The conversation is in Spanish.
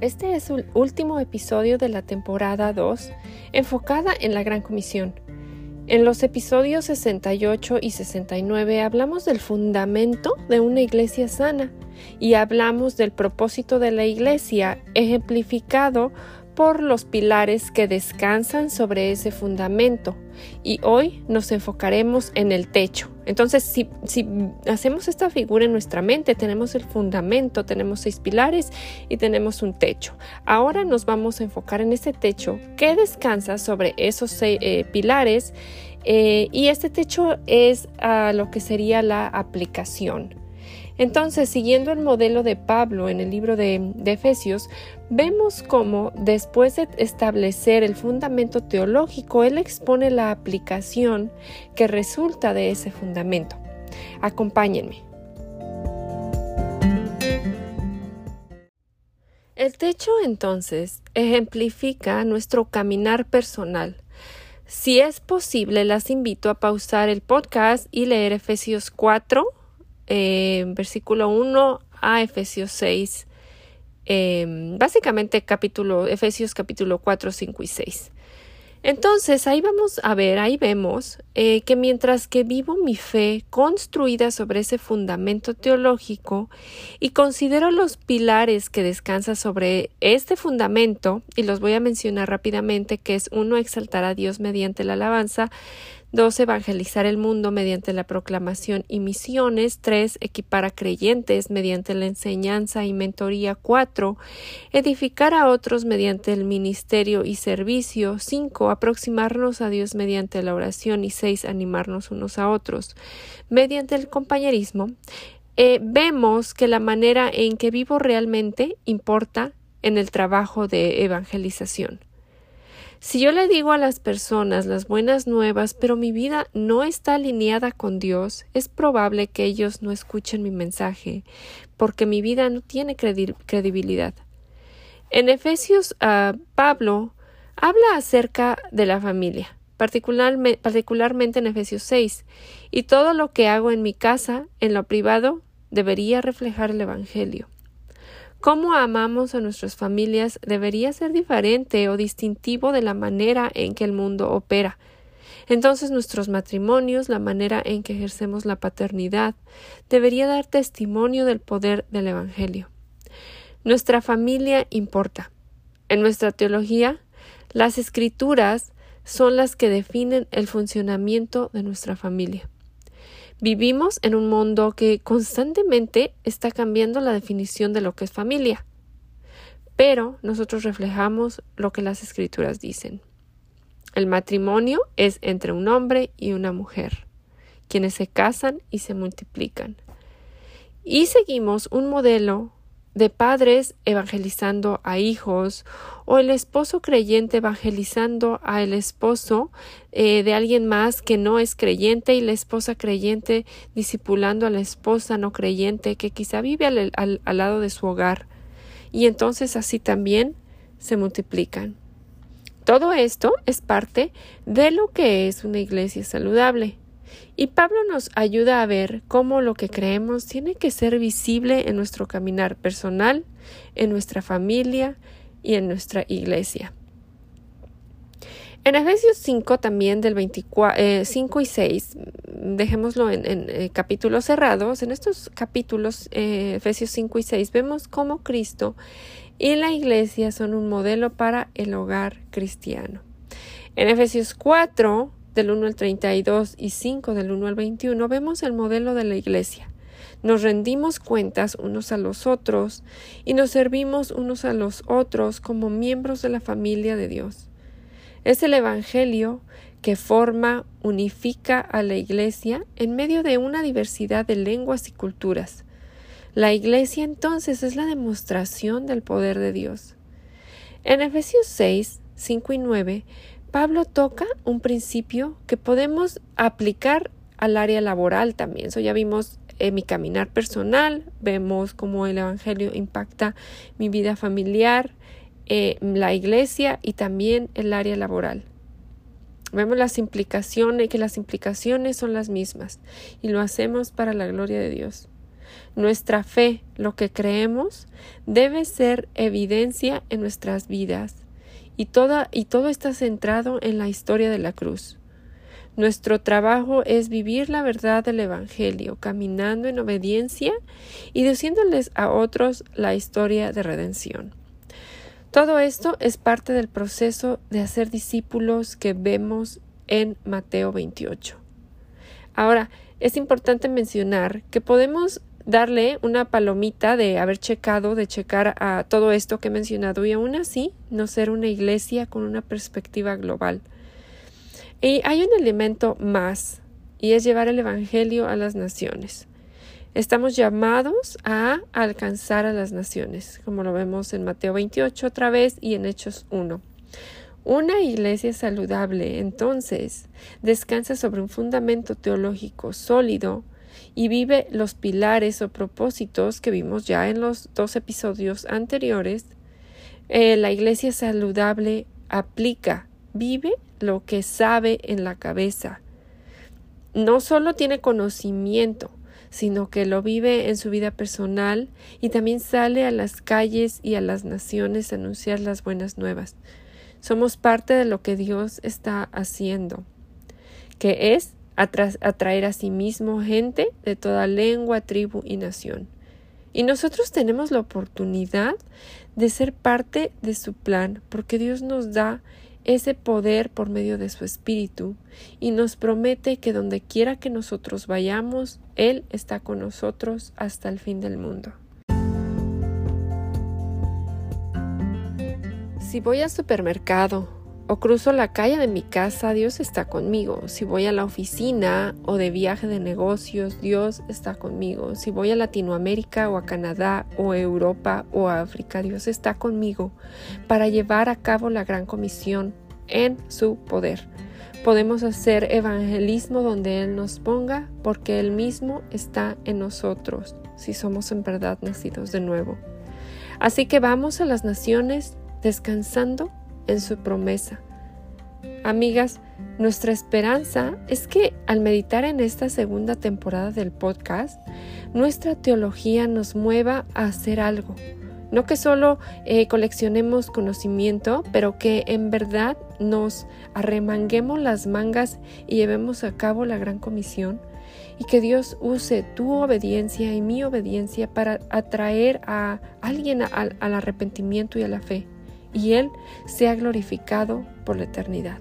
Este es el último episodio de la temporada 2 enfocada en la Gran Comisión. En los episodios 68 y 69 hablamos del fundamento de una iglesia sana y hablamos del propósito de la iglesia ejemplificado por los pilares que descansan sobre ese fundamento. Y hoy nos enfocaremos en el techo. Entonces, si, hacemos esta figura en nuestra mente, tenemos el fundamento, tenemos seis pilares y tenemos un techo. Ahora nos vamos a enfocar en ese techo que descansa sobre esos seis, eh, pilares eh, y este techo es a lo que sería la aplicación. Entonces, siguiendo el modelo de Pablo en el libro de, Efesios, vemos cómo después de establecer el fundamento teológico, él expone la aplicación que resulta de ese fundamento. Acompáñenme. El techo entonces ejemplifica nuestro caminar personal. Si es posible, las invito a pausar el podcast y leer Efesios 4, eh, versículo 1 a Efesios 6, eh, básicamente capítulo, Efesios capítulo 4, 5 y 6. Entonces ahí vamos a ver, ahí vemos eh, que mientras que vivo mi fe construida sobre ese fundamento teológico y considero los pilares que descansa sobre este fundamento, y los voy a mencionar rápidamente, que es uno, exaltar a Dios mediante la alabanza, 2. Evangelizar el mundo mediante la proclamación y misiones. 3. Equipar a creyentes mediante la enseñanza y mentoría. 4. Edificar a otros mediante el ministerio y servicio. 5. Aproximarnos a Dios mediante la oración. Y 6. Animarnos unos a otros mediante el compañerismo. Eh, vemos que la manera en que vivo realmente importa en el trabajo de evangelización. Si yo le digo a las personas las buenas nuevas, pero mi vida no está alineada con Dios, es probable que ellos no escuchen mi mensaje, porque mi vida no tiene credibilidad. En Efesios, uh, Pablo habla acerca de la familia, particularmente en Efesios 6, y todo lo que hago en mi casa, en lo privado, debería reflejar el Evangelio. Cómo amamos a nuestras familias debería ser diferente o distintivo de la manera en que el mundo opera. Entonces nuestros matrimonios, la manera en que ejercemos la paternidad, debería dar testimonio del poder del Evangelio. Nuestra familia importa. En nuestra teología, las escrituras son las que definen el funcionamiento de nuestra familia. Vivimos en un mundo que constantemente está cambiando la definición de lo que es familia, pero nosotros reflejamos lo que las escrituras dicen. El matrimonio es entre un hombre y una mujer, quienes se casan y se multiplican. Y seguimos un modelo de padres evangelizando a hijos o el esposo creyente evangelizando a el esposo eh, de alguien más que no es creyente y la esposa creyente discipulando a la esposa no creyente que quizá vive al, al lado de su hogar y entonces así también se multiplican. Todo esto es parte de lo que es una iglesia saludable. Y Pablo nos ayuda a ver cómo lo que creemos tiene que ser visible en nuestro caminar personal, en nuestra familia y en nuestra iglesia. En Efesios 5 también del 24, 5 eh, y 6, dejémoslo en, eh, capítulos cerrados, en estos capítulos, eh, Efesios 5 y 6, vemos cómo Cristo y la iglesia son un modelo para el hogar cristiano. En Efesios 4, del 1 al 32 y 5 del 1 al 21 vemos el modelo de la Iglesia. Nos rendimos cuentas unos a los otros y nos servimos unos a los otros como miembros de la familia de Dios. Es el Evangelio que forma, unifica a la Iglesia en medio de una diversidad de lenguas y culturas. La Iglesia entonces es la demostración del poder de Dios. En Efesios 6, 5 y 9 Pablo toca un principio que podemos aplicar al área laboral también. Eso ya vimos en mi caminar personal, vemos cómo el Evangelio impacta mi vida familiar, eh, la iglesia y también el área laboral. Vemos las implicaciones, que las implicaciones son las mismas y lo hacemos para la gloria de Dios. Nuestra fe, lo que creemos, debe ser evidencia en nuestras vidas y, toda, y todo está centrado en la historia de la cruz. Nuestro trabajo es vivir la verdad del Evangelio, caminando en obediencia y diciéndoles a otros la historia de redención. Todo esto es parte del proceso de hacer discípulos que vemos en Mateo 28. Ahora, es importante mencionar que podemos darle una palomita de haber checado, de checar a todo esto que he mencionado y aún así no ser una iglesia con una perspectiva global. Y hay un elemento más, y es llevar el Evangelio a las naciones. Estamos llamados a alcanzar a las naciones, como lo vemos en Mateo 28 otra vez y en Hechos 1. Una iglesia saludable, entonces, descansa sobre un fundamento teológico sólido y vive los pilares o propósitos que vimos ya en los dos episodios anteriores. Eh, la iglesia saludable aplica, vive lo que sabe en la cabeza. No solo tiene conocimiento, sino que lo vive en su vida personal y también sale a las calles y a las naciones a anunciar las buenas nuevas. Somos parte de lo que Dios está haciendo, que es atraer a sí mismo gente de toda lengua, tribu y nación. Y nosotros tenemos la oportunidad de ser parte de su plan, porque Dios nos da ese poder por medio de su Espíritu y nos promete que donde quiera que nosotros vayamos, Él está con nosotros hasta el fin del mundo. Si voy al supermercado o cruzo la calle de mi casa, Dios está conmigo. Si voy a la oficina o de viaje de negocios, Dios está conmigo. Si voy a Latinoamérica o a Canadá o a Europa o a África, Dios está conmigo para llevar a cabo la gran comisión en su poder. Podemos hacer evangelismo donde Él nos ponga porque Él mismo está en nosotros si somos en verdad nacidos de nuevo. Así que vamos a las naciones descansando en su promesa. Amigas, nuestra esperanza es que al meditar en esta segunda temporada del podcast, nuestra teología nos mueva a hacer algo. No que solo eh, coleccionemos conocimiento, pero que en verdad nos arremanguemos las mangas y llevemos a cabo la gran comisión y que Dios use tu obediencia y mi obediencia para atraer a alguien al arrepentimiento y a la fe y Él sea glorificado por la eternidad.